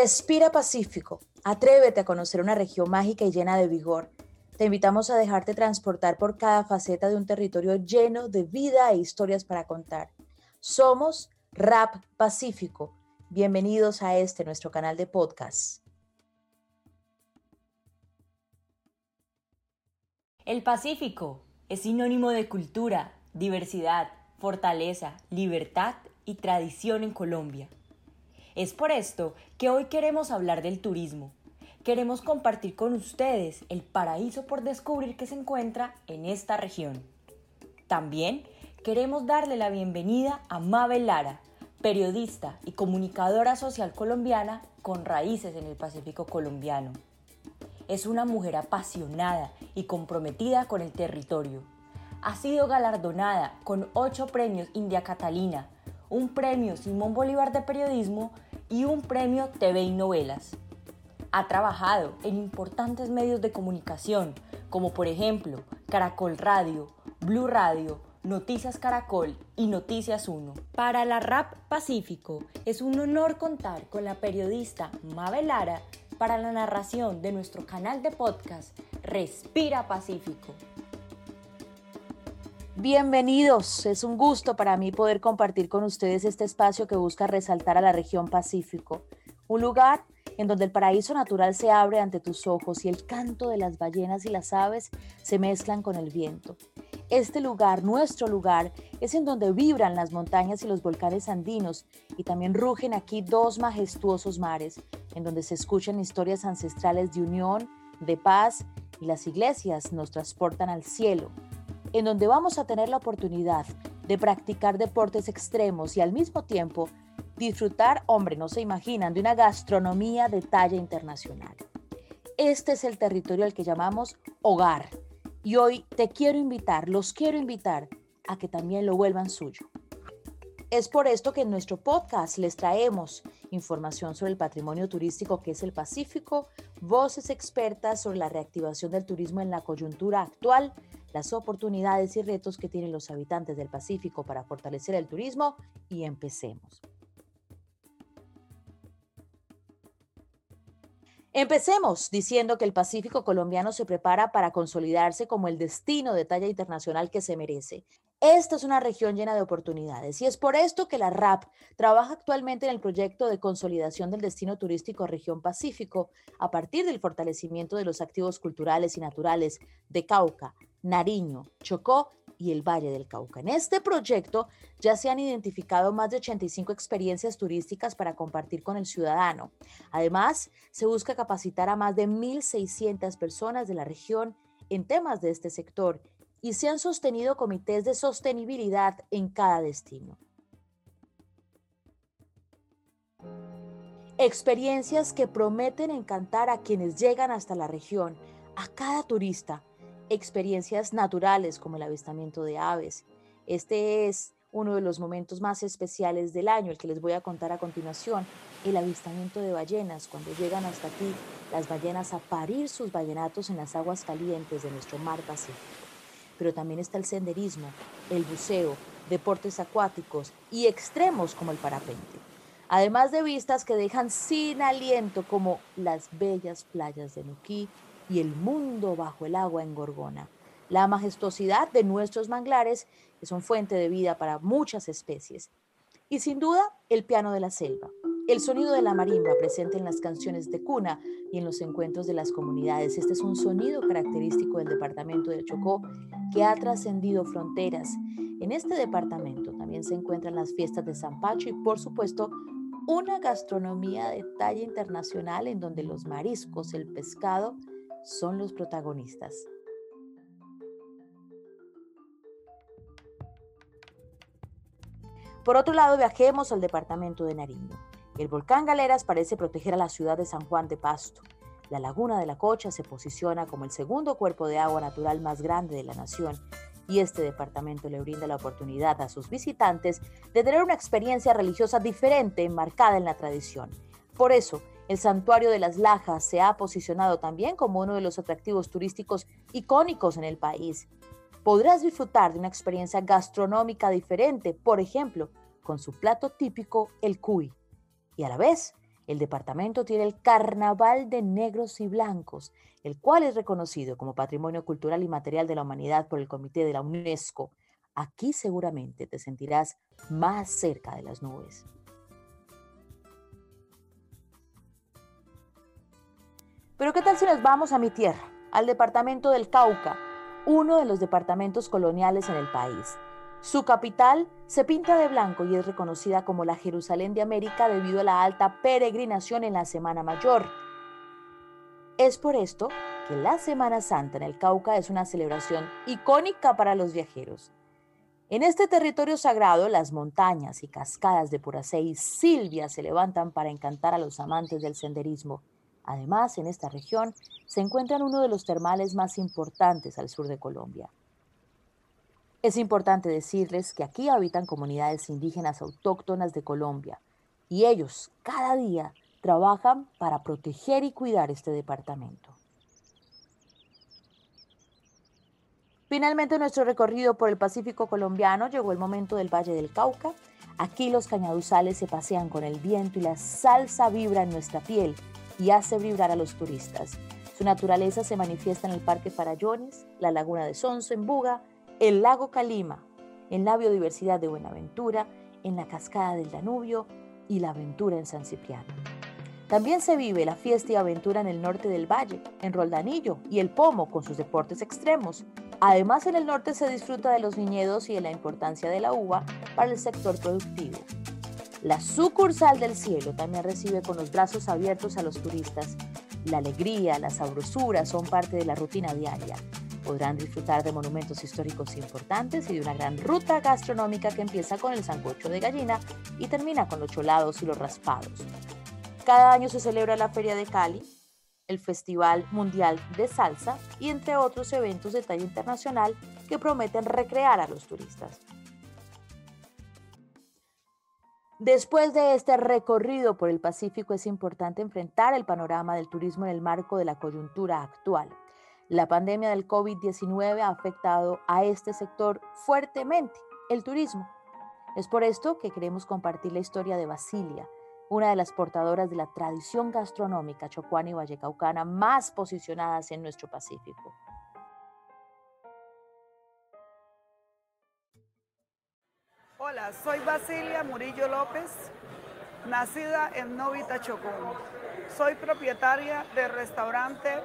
Respira Pacífico. Atrévete a conocer una región mágica y llena de vigor. Te invitamos a dejarte transportar por cada faceta de un territorio lleno de vida e historias para contar. Somos Rap Pacífico. Bienvenidos a este nuestro canal de podcast. El Pacífico es sinónimo de cultura, diversidad, fortaleza, libertad y tradición en Colombia. Es por esto que hoy queremos hablar del turismo. Queremos compartir con ustedes el paraíso por descubrir que se encuentra en esta región. También queremos darle la bienvenida a Mabel Lara, periodista y comunicadora social colombiana con raíces en el Pacífico colombiano. Es una mujer apasionada y comprometida con el territorio. Ha sido galardonada con ocho premios India Catalina, un premio Simón Bolívar de Periodismo y un premio TV y Novelas. Ha trabajado en importantes medios de comunicación, como por ejemplo Caracol Radio, Blue Radio, Noticias Caracol y Noticias 1. Para la RAP Pacífico es un honor contar con la periodista Mabel Lara para la narración de nuestro canal de podcast Respira Pacífico. Bienvenidos, es un gusto para mí poder compartir con ustedes este espacio que busca resaltar a la región Pacífico, un lugar en donde el paraíso natural se abre ante tus ojos y el canto de las ballenas y las aves se mezclan con el viento. Este lugar, nuestro lugar, es en donde vibran las montañas y los volcanes andinos y también rugen aquí dos majestuosos mares, en donde se escuchan historias ancestrales de unión, de paz y las iglesias nos transportan al cielo en donde vamos a tener la oportunidad de practicar deportes extremos y al mismo tiempo disfrutar, hombre, no se imaginan, de una gastronomía de talla internacional. Este es el territorio al que llamamos hogar y hoy te quiero invitar, los quiero invitar a que también lo vuelvan suyo. Es por esto que en nuestro podcast les traemos información sobre el patrimonio turístico que es el Pacífico, voces expertas sobre la reactivación del turismo en la coyuntura actual, las oportunidades y retos que tienen los habitantes del Pacífico para fortalecer el turismo y empecemos. Empecemos diciendo que el Pacífico colombiano se prepara para consolidarse como el destino de talla internacional que se merece. Esta es una región llena de oportunidades y es por esto que la RAP trabaja actualmente en el proyecto de consolidación del destino turístico región Pacífico a partir del fortalecimiento de los activos culturales y naturales de Cauca, Nariño, Chocó y el Valle del Cauca. En este proyecto ya se han identificado más de 85 experiencias turísticas para compartir con el ciudadano. Además, se busca capacitar a más de 1.600 personas de la región en temas de este sector y se han sostenido comités de sostenibilidad en cada destino. Experiencias que prometen encantar a quienes llegan hasta la región, a cada turista. Experiencias naturales como el avistamiento de aves. Este es uno de los momentos más especiales del año, el que les voy a contar a continuación, el avistamiento de ballenas, cuando llegan hasta aquí las ballenas a parir sus ballenatos en las aguas calientes de nuestro mar Pacífico pero también está el senderismo, el buceo, deportes acuáticos y extremos como el parapente. Además de vistas que dejan sin aliento como las bellas playas de Nuquí y el mundo bajo el agua en Gorgona. La majestuosidad de nuestros manglares que son fuente de vida para muchas especies. Y sin duda, el piano de la selva, el sonido de la marimba presente en las canciones de cuna y en los encuentros de las comunidades. Este es un sonido característico del departamento de Chocó que ha trascendido fronteras. En este departamento también se encuentran las fiestas de San Pacho y por supuesto una gastronomía de talla internacional en donde los mariscos, el pescado, son los protagonistas. Por otro lado, viajemos al departamento de Nariño. El volcán Galeras parece proteger a la ciudad de San Juan de Pasto. La laguna de la Cocha se posiciona como el segundo cuerpo de agua natural más grande de la nación y este departamento le brinda la oportunidad a sus visitantes de tener una experiencia religiosa diferente enmarcada en la tradición. Por eso, el santuario de las Lajas se ha posicionado también como uno de los atractivos turísticos icónicos en el país. Podrás disfrutar de una experiencia gastronómica diferente, por ejemplo, con su plato típico, el cuy y a la vez El departamento tiene el Carnaval de Negros y Blancos, el cual es reconocido como Patrimonio Cultural y Material de la Humanidad por el Comité de la UNESCO. Aquí seguramente te sentirás más cerca de las nubes. Pero ¿qué tal si nos vamos a mi tierra, al departamento del Cauca, uno de los departamentos coloniales en el país? Su capital se pinta de blanco y es reconocida como la Jerusalén de América debido a la alta peregrinación en la Semana Mayor. Es por esto que la Semana Santa en el Cauca es una celebración icónica para los viajeros. En este territorio sagrado, las montañas y cascadas de Puracé y Silvia se levantan para encantar a los amantes del senderismo. Además, en esta región se encuentran uno de los termales más importantes al sur de Colombia. Es importante decirles que aquí habitan comunidades indígenas autóctonas de Colombia y ellos cada día trabajan para proteger y cuidar este departamento. Finalmente nuestro recorrido por el Pacífico colombiano llegó el momento del Valle del Cauca. Aquí los cañaduzales se pasean con el viento y la salsa vibra en nuestra piel y hace vibrar a los turistas. Su naturaleza se manifiesta en el Parque Farallones, la Laguna de Sonso en Buga, el lago Calima, en la biodiversidad de Buenaventura, en la cascada del Danubio y la aventura en San Cipriano. También se vive la fiesta y aventura en el norte del valle, en Roldanillo y el Pomo con sus deportes extremos. Además, en el norte se disfruta de los viñedos y de la importancia de la uva para el sector productivo. La sucursal del cielo también recibe con los brazos abiertos a los turistas. La alegría, la sabrosura son parte de la rutina diaria. Podrán disfrutar de monumentos históricos importantes y de una gran ruta gastronómica que empieza con el sancocho de gallina y termina con los cholados y los raspados. Cada año se celebra la Feria de Cali, el Festival Mundial de Salsa y entre otros eventos de talla internacional que prometen recrear a los turistas. Después de este recorrido por el Pacífico es importante enfrentar el panorama del turismo en el marco de la coyuntura actual. La pandemia del COVID-19 ha afectado a este sector fuertemente, el turismo. Es por esto que queremos compartir la historia de Basilia, una de las portadoras de la tradición gastronómica chocuana y vallecaucana más posicionadas en nuestro Pacífico. Hola, soy Basilia Murillo López, nacida en Novita Chocó. Soy propietaria del restaurante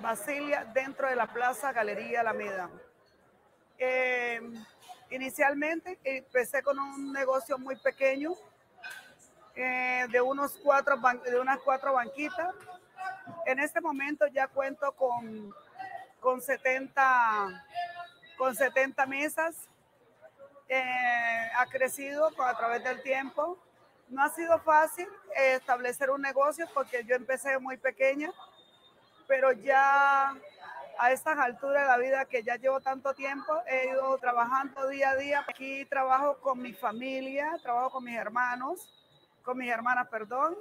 Basilia dentro de la Plaza Galería Alameda. Eh, inicialmente empecé con un negocio muy pequeño eh, de, unos cuatro, de unas cuatro banquitas. En este momento ya cuento con, con, 70, con 70 mesas. Eh, ha crecido a través del tiempo. No ha sido fácil establecer un negocio porque yo empecé muy pequeña pero ya a estas alturas de la vida que ya llevo tanto tiempo, he ido trabajando día a día. Aquí trabajo con mi familia, trabajo con mis hermanos, con mis hermanas, perdón,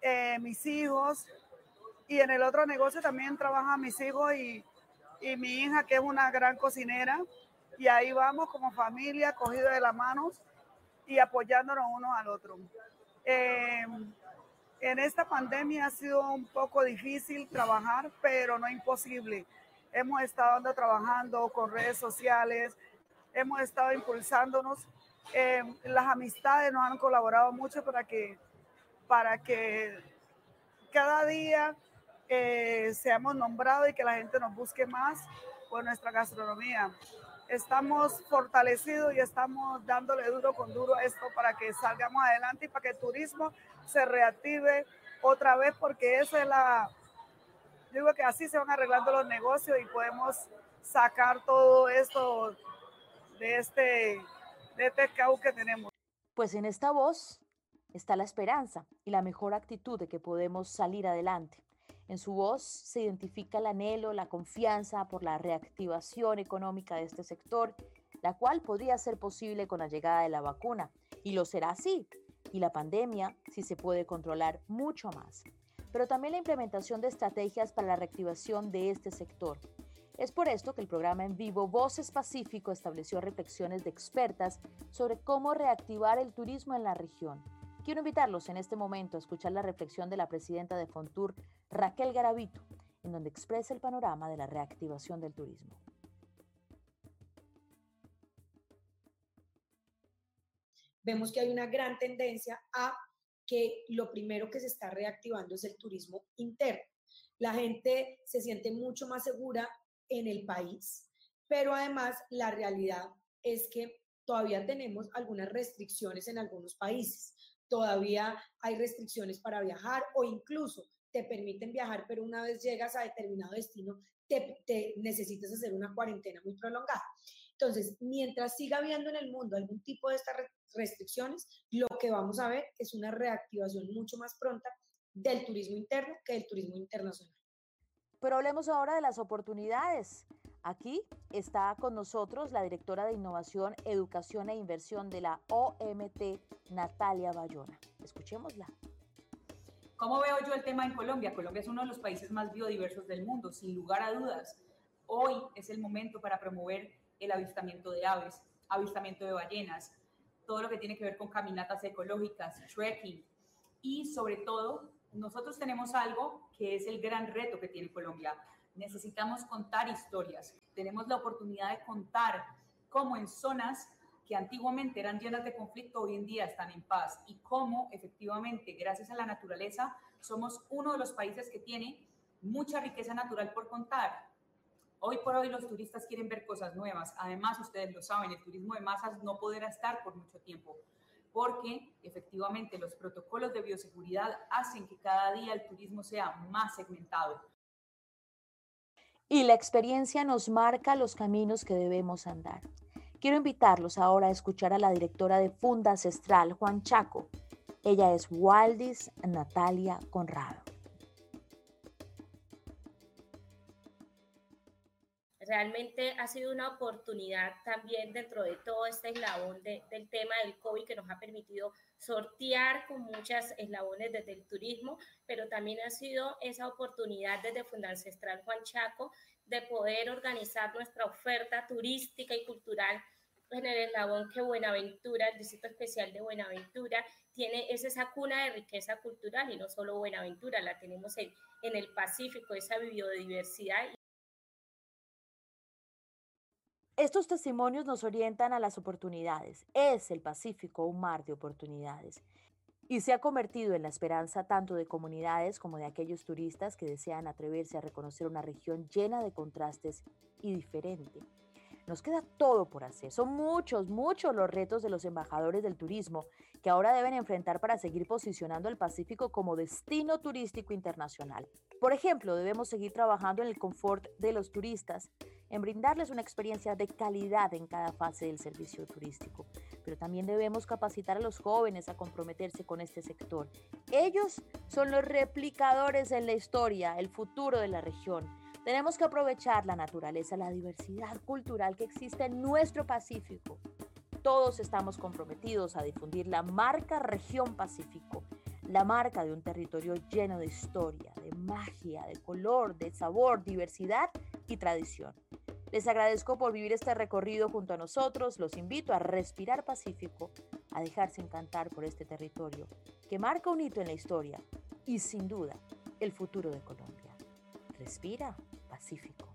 eh, mis hijos. Y en el otro negocio también trabajan mis hijos y, y mi hija, que es una gran cocinera. Y ahí vamos como familia, cogidos de las manos y apoyándonos uno al otro. Eh, en esta pandemia ha sido un poco difícil trabajar, pero no imposible. Hemos estado trabajando con redes sociales, hemos estado impulsándonos. Eh, las amistades nos han colaborado mucho para que, para que cada día eh, seamos nombrados y que la gente nos busque más por nuestra gastronomía. Estamos fortalecidos y estamos dándole duro con duro a esto para que salgamos adelante y para que el turismo se reactive otra vez, porque esa es la, yo digo que así se van arreglando los negocios y podemos sacar todo esto de este, de este caos que tenemos. Pues en esta voz está la esperanza y la mejor actitud de que podemos salir adelante. En su voz se identifica el anhelo, la confianza por la reactivación económica de este sector, la cual podría ser posible con la llegada de la vacuna. Y lo será así, y la pandemia si se puede controlar mucho más, pero también la implementación de estrategias para la reactivación de este sector. Es por esto que el programa en vivo Voces Pacífico estableció reflexiones de expertas sobre cómo reactivar el turismo en la región. Quiero invitarlos en este momento a escuchar la reflexión de la presidenta de Fontur, Raquel Garavito, en donde expresa el panorama de la reactivación del turismo. Vemos que hay una gran tendencia a que lo primero que se está reactivando es el turismo interno. La gente se siente mucho más segura en el país, pero además la realidad es que todavía tenemos algunas restricciones en algunos países. Todavía hay restricciones para viajar o incluso te permiten viajar, pero una vez llegas a determinado destino, te, necesitas hacer una cuarentena muy prolongada. Entonces, mientras siga habiendo en el mundo algún tipo de estas restricciones, lo que vamos a ver es una reactivación mucho más pronta del turismo interno que del turismo internacional. Pero hablemos ahora de las oportunidades. Aquí está con nosotros la directora de Innovación, Educación e Inversión de la OMT, Natalia Bayona. Escuchémosla. ¿Cómo veo yo el tema en Colombia? Colombia es uno de los países más biodiversos del mundo, sin lugar a dudas. Hoy es el momento para promover el avistamiento de aves, avistamiento de ballenas, todo lo que tiene que ver con caminatas ecológicas, trekking y sobre todo nosotros tenemos algo que es el gran reto que tiene Colombia, necesitamos contar historias. Tenemos la oportunidad de contar cómo en zonas que antiguamente eran llenas de conflicto, hoy en día están en paz y cómo efectivamente, gracias a la naturaleza, somos uno de los países que tiene mucha riqueza natural por contar. Hoy por hoy los turistas quieren ver cosas nuevas. Además, ustedes lo saben, el turismo de masas no podrá estar por mucho tiempo porque efectivamente los protocolos de bioseguridad hacen que cada día el turismo sea más segmentado. Y la experiencia nos marca los caminos que debemos andar. Quiero invitarlos ahora a escuchar a la directora de Funda Ancestral, Juan Chaco. Ella es Waldis Natalia Conrado. Realmente ha sido una oportunidad también dentro de todo este eslabón del tema del COVID que nos ha permitido sortear con muchas eslabones desde el turismo, pero también ha sido esa oportunidad desde Fundancestral Juan Chaco de poder organizar nuestra oferta turística y cultural en el eslabón que Buenaventura, el Distrito Especial de Buenaventura, tiene, es esa cuna de riqueza cultural y no solo Buenaventura, la tenemos en, en el Pacífico, esa biodiversidad Estos testimonios nos orientan a las oportunidades. Es el Pacífico un mar de oportunidades y se ha convertido en la esperanza tanto de comunidades como de aquellos turistas que desean atreverse a reconocer una región llena de contrastes y diferente. Nos queda todo por hacer. Son muchos, muchos los retos de los embajadores del turismo que ahora deben enfrentar para seguir posicionando el Pacífico como destino turístico internacional. Por ejemplo, debemos seguir trabajando en el confort de los turistas, en brindarles una experiencia de calidad en cada fase del servicio turístico. Pero también debemos capacitar a los jóvenes a comprometerse con este sector. Ellos son los replicadores en la historia, el futuro de la región. Tenemos que aprovechar la naturaleza, la diversidad cultural que existe en nuestro Pacífico. Todos estamos comprometidos a difundir la marca Región Pacífico, la marca de un territorio lleno de historia, de magia, de color, de sabor, diversidad y tradición. Les agradezco por vivir este recorrido junto a nosotros. Los invito a respirar pacífico, a dejarse encantar por este territorio que marca un hito en la historia y sin duda el futuro de Colombia. Respira pacífico.